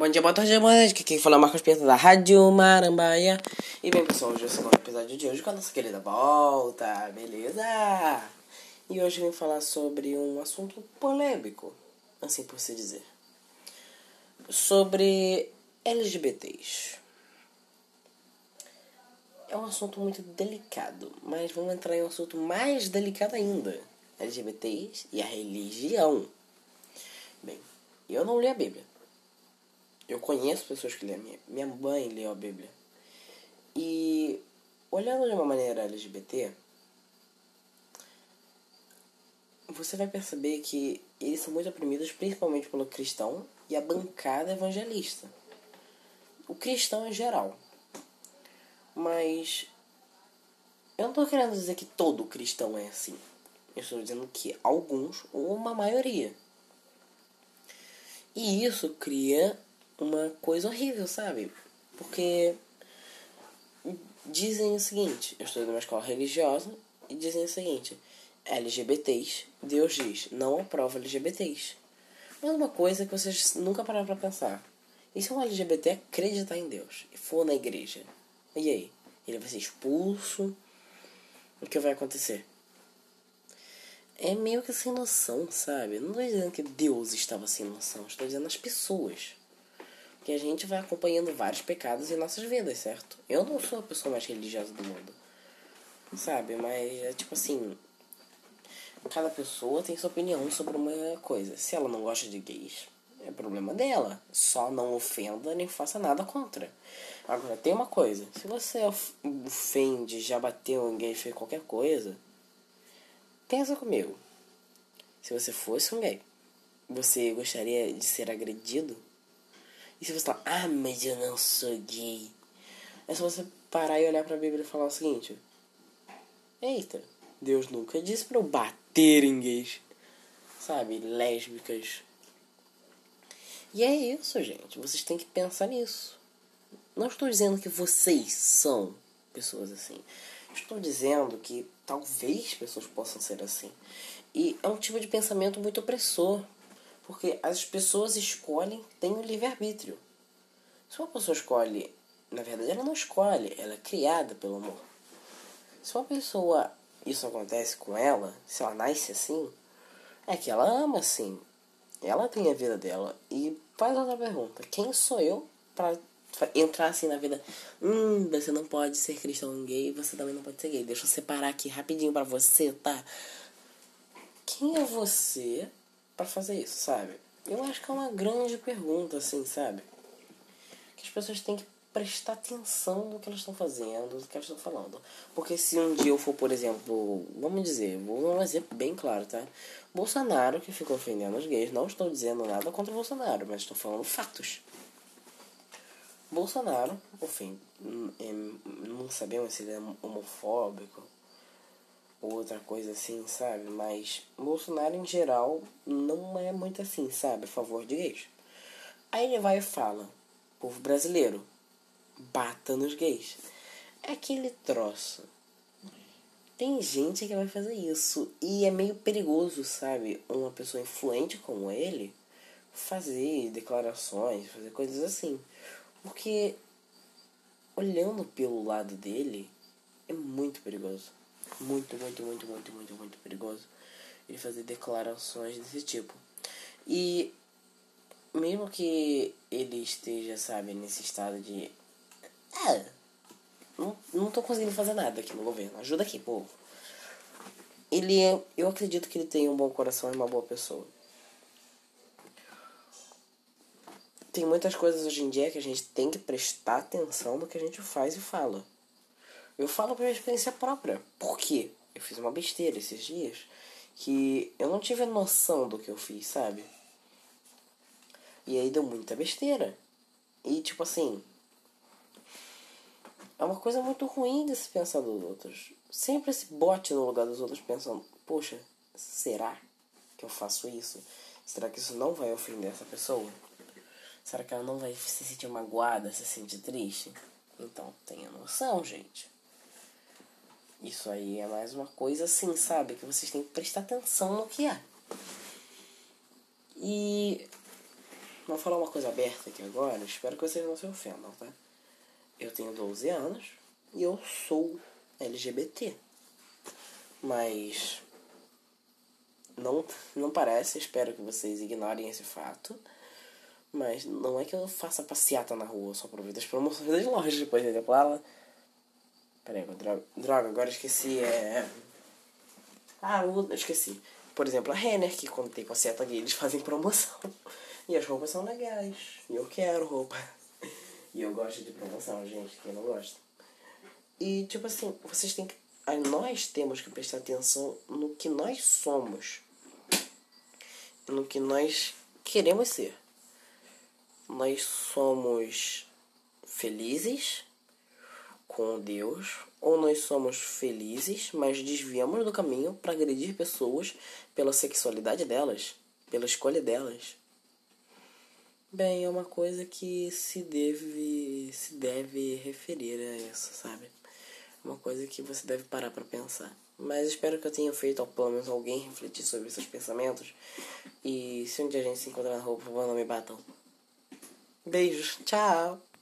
Bom dia, boa tarde, boa noite. Aqui quem fala é Marcos Pinto da Rádio Marambaia. E bem, pessoal, hoje é o segundo episódio de hoje com a nossa querida volta, beleza? E hoje eu vim falar sobre um assunto polêmico, assim por se dizer. Sobre LGBTs. É um assunto muito delicado, mas vamos entrar em um assunto mais delicado ainda. LGBTs e a religião. Bem, eu não li a Bíblia. Eu conheço pessoas que lêem. Minha mãe leu a Bíblia. E olhando de uma maneira LGBT, você vai perceber que eles são muito oprimidos, principalmente pelo cristão e a bancada evangelista. O cristão em geral. Mas eu não estou querendo dizer que todo cristão é assim. Eu estou dizendo que alguns, ou uma maioria. E isso cria uma coisa horrível, sabe? Porque dizem o seguinte, eu estou numa escola religiosa e dizem o seguinte, LGBTs, Deus diz, não aprova LGBTs. Mas uma coisa que vocês nunca pararam pra pensar. E se um LGBT acreditar em Deus e for na igreja? E aí? Ele vai ser expulso? O que vai acontecer? É meio que sem noção, sabe? Não estou dizendo que Deus estava sem noção, estou dizendo as pessoas que a gente vai acompanhando vários pecados em nossas vidas, certo? Eu não sou a pessoa mais religiosa do mundo, sabe? Mas é tipo assim: cada pessoa tem sua opinião sobre uma coisa. Se ela não gosta de gays, é problema dela. Só não ofenda nem faça nada contra. Agora, tem uma coisa: se você ofende, já bateu gay, fez qualquer coisa, pensa comigo. Se você fosse um gay, você gostaria de ser agredido? E se você falar, ah, mas eu não sou gay. É só você parar e olhar pra Bíblia e falar o seguinte: Eita, Deus nunca disse pra eu bater em gays, sabe? Lésbicas. E é isso, gente. Vocês têm que pensar nisso. Não estou dizendo que vocês são pessoas assim. Estou dizendo que talvez pessoas possam ser assim. E é um tipo de pensamento muito opressor. Porque as pessoas escolhem, têm o livre-arbítrio. Se uma pessoa escolhe, na verdade ela não escolhe, ela é criada pelo amor. Se uma pessoa, isso acontece com ela, se ela nasce assim, é que ela ama assim. Ela tem a vida dela. E faz outra pergunta: quem sou eu para entrar assim na vida? Hum, você não pode ser cristão gay, você também não pode ser gay. Deixa eu separar aqui rapidinho para você, tá? Quem é você para fazer isso, sabe? Eu acho que é uma grande pergunta, assim, sabe? Que as pessoas têm que prestar atenção no que elas estão fazendo, no que elas estão falando. Porque se um dia eu for, por exemplo, vamos dizer, vou dar um exemplo bem claro, tá? Bolsonaro, que ficou ofendendo os gays, não estou dizendo nada contra o Bolsonaro, mas estou falando fatos. Bolsonaro, enfim, não sabemos se ele é homofóbico, outra coisa assim, sabe? Mas Bolsonaro em geral não é muito assim, sabe? A favor de gays. Aí ele vai e fala: povo brasileiro, bata nos gays. É aquele troço. Tem gente que vai fazer isso. E é meio perigoso, sabe? Uma pessoa influente como ele fazer declarações, fazer coisas assim. Porque olhando pelo lado dele, é muito perigoso muito, muito, muito, muito, muito, muito perigoso ele fazer declarações desse tipo. E mesmo que ele esteja, sabe, nesse estado de. É, não, não tô conseguindo fazer nada aqui no governo. Ajuda aqui, povo. Ele é. Eu acredito que ele tem um bom coração e uma boa pessoa. Tem muitas coisas hoje em dia que a gente tem que prestar atenção no que a gente faz e fala. Eu falo por experiência própria. Por quê? Eu fiz uma besteira esses dias que eu não tive noção do que eu fiz, sabe? E aí deu muita besteira. E tipo assim. É uma coisa muito ruim de se pensar dos outros. Sempre se bote no lugar dos outros pensando, poxa, será que eu faço isso? Será que isso não vai ofender essa pessoa? Será que ela não vai se sentir magoada, se sentir triste? Então tenha noção, gente. Isso aí é mais uma coisa assim, sabe? Que vocês têm que prestar atenção no que é. E vou falar uma coisa aberta aqui agora, espero que vocês não se ofendam, tá? Eu tenho 12 anos e eu sou LGBT. Mas não, não parece, espero que vocês ignorem esse fato. Mas não é que eu faça passeata na rua, só aproveito as promoções das lojas, por exemplo, ela. Peraí, droga, droga, agora esqueci, é. Ah, eu esqueci. Por exemplo, a Renner, que quando tem passeata gay, eles fazem promoção. E as roupas são legais. E eu quero roupa. E eu gosto de promoção, gente, quem não gosta. E, tipo assim, vocês têm que. Nós temos que prestar atenção no que nós somos. No que nós queremos ser. Nós somos felizes com Deus, ou nós somos felizes, mas desviamos do caminho para agredir pessoas pela sexualidade delas, pela escolha delas. Bem, é uma coisa que se deve se deve referir a isso, sabe? Uma coisa que você deve parar para pensar. Mas espero que eu tenha feito, ao pelo menos, alguém refletir sobre esses pensamentos. E se um dia a gente se encontrar na rua, por favor, não me batam. Beijos, tchau!